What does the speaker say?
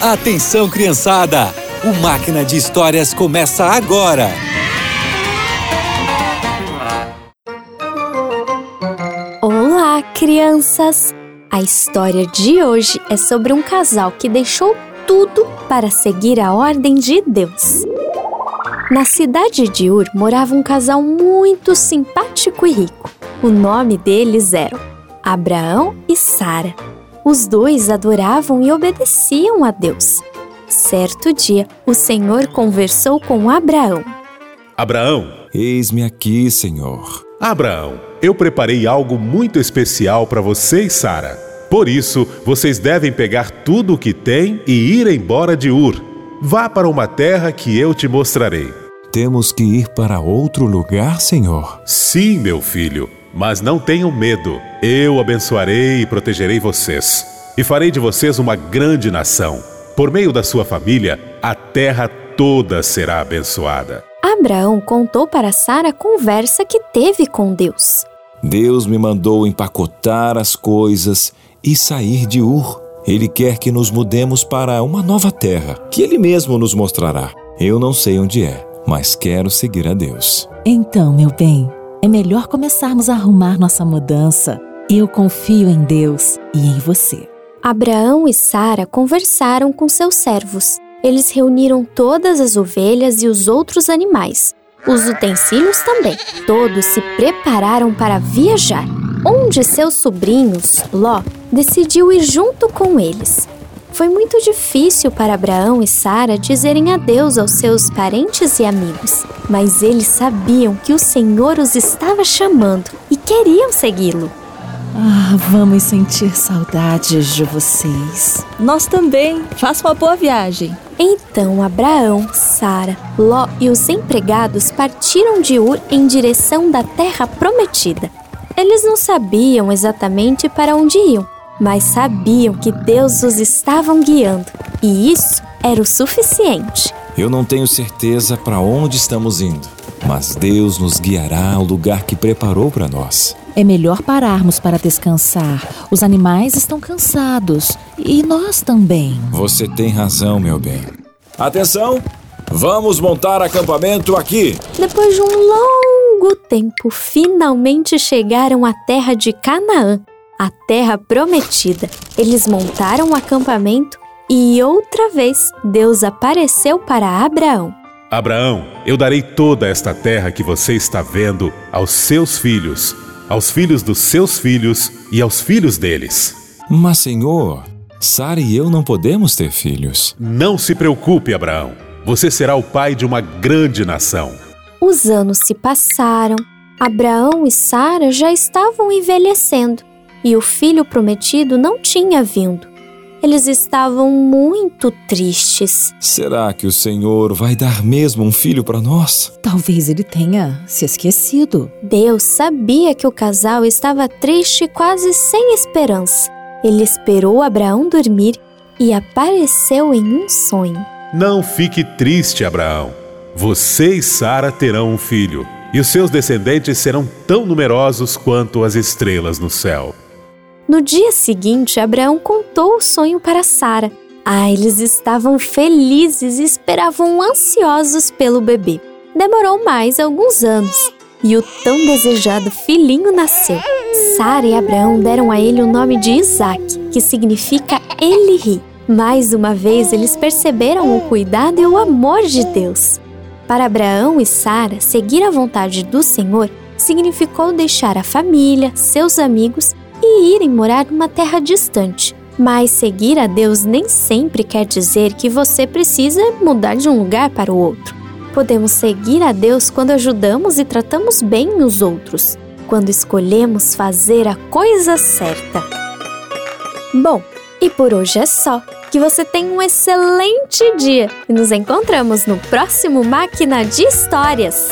Atenção, criançada! O Máquina de Histórias começa agora! Olá, crianças! A história de hoje é sobre um casal que deixou tudo para seguir a ordem de Deus. Na cidade de Ur morava um casal muito simpático e rico. O nome deles era Abraão e Sara. Os dois adoravam e obedeciam a Deus. Certo dia, o Senhor conversou com Abraão. Abraão, Eis-me aqui, Senhor. Abraão, eu preparei algo muito especial para você e Sara. Por isso, vocês devem pegar tudo o que têm e ir embora de Ur. Vá para uma terra que eu te mostrarei. Temos que ir para outro lugar, Senhor. Sim, meu filho, mas não tenham medo. Eu abençoarei e protegerei vocês. E farei de vocês uma grande nação. Por meio da sua família, a terra toda será abençoada. Abraão contou para Sara a conversa que teve com Deus. Deus me mandou empacotar as coisas e sair de Ur. Ele quer que nos mudemos para uma nova terra, que Ele mesmo nos mostrará. Eu não sei onde é, mas quero seguir a Deus. Então, meu bem, é melhor começarmos a arrumar nossa mudança. Eu confio em Deus e em você. Abraão e Sara conversaram com seus servos. Eles reuniram todas as ovelhas e os outros animais. Os utensílios também. Todos se prepararam para viajar. Um de seus sobrinhos, Ló, decidiu ir junto com eles. Foi muito difícil para Abraão e Sara dizerem adeus aos seus parentes e amigos, mas eles sabiam que o Senhor os estava chamando e queriam segui-lo. Ah, vamos sentir saudades de vocês. Nós também. Faça uma boa viagem. Então Abraão, Sara, Ló e os empregados partiram de Ur em direção da terra prometida. Eles não sabiam exatamente para onde iam, mas sabiam que Deus os estava guiando, e isso era o suficiente. Eu não tenho certeza para onde estamos indo, mas Deus nos guiará ao lugar que preparou para nós. É melhor pararmos para descansar. Os animais estão cansados e nós também. Você tem razão, meu bem. Atenção! Vamos montar acampamento aqui. Depois de um longo tempo, finalmente chegaram à terra de Canaã, a terra prometida. Eles montaram um acampamento e outra vez Deus apareceu para Abraão. Abraão, eu darei toda esta terra que você está vendo aos seus filhos, aos filhos dos seus filhos e aos filhos deles. Mas, Senhor, Sara e eu não podemos ter filhos. Não se preocupe, Abraão. Você será o pai de uma grande nação. Os anos se passaram, Abraão e Sara já estavam envelhecendo e o filho prometido não tinha vindo. Eles estavam muito tristes. Será que o Senhor vai dar mesmo um filho para nós? Talvez ele tenha se esquecido. Deus sabia que o casal estava triste e quase sem esperança. Ele esperou Abraão dormir e apareceu em um sonho. Não fique triste, Abraão. Você e Sara terão um filho, e os seus descendentes serão tão numerosos quanto as estrelas no céu. No dia seguinte, Abraão contou o sonho para Sara. Ah, eles estavam felizes e esperavam ansiosos pelo bebê. Demorou mais alguns anos e o tão desejado filhinho nasceu. Sara e Abraão deram a ele o nome de Isaac, que significa ele ri. Mais uma vez eles perceberam o cuidado e o amor de Deus. Para Abraão e Sara, seguir a vontade do Senhor significou deixar a família, seus amigos e irem morar numa terra distante. Mas seguir a Deus nem sempre quer dizer que você precisa mudar de um lugar para o outro. Podemos seguir a Deus quando ajudamos e tratamos bem os outros, quando escolhemos fazer a coisa certa. Bom, e por hoje é só. Que você tenha um excelente dia e nos encontramos no próximo Máquina de Histórias.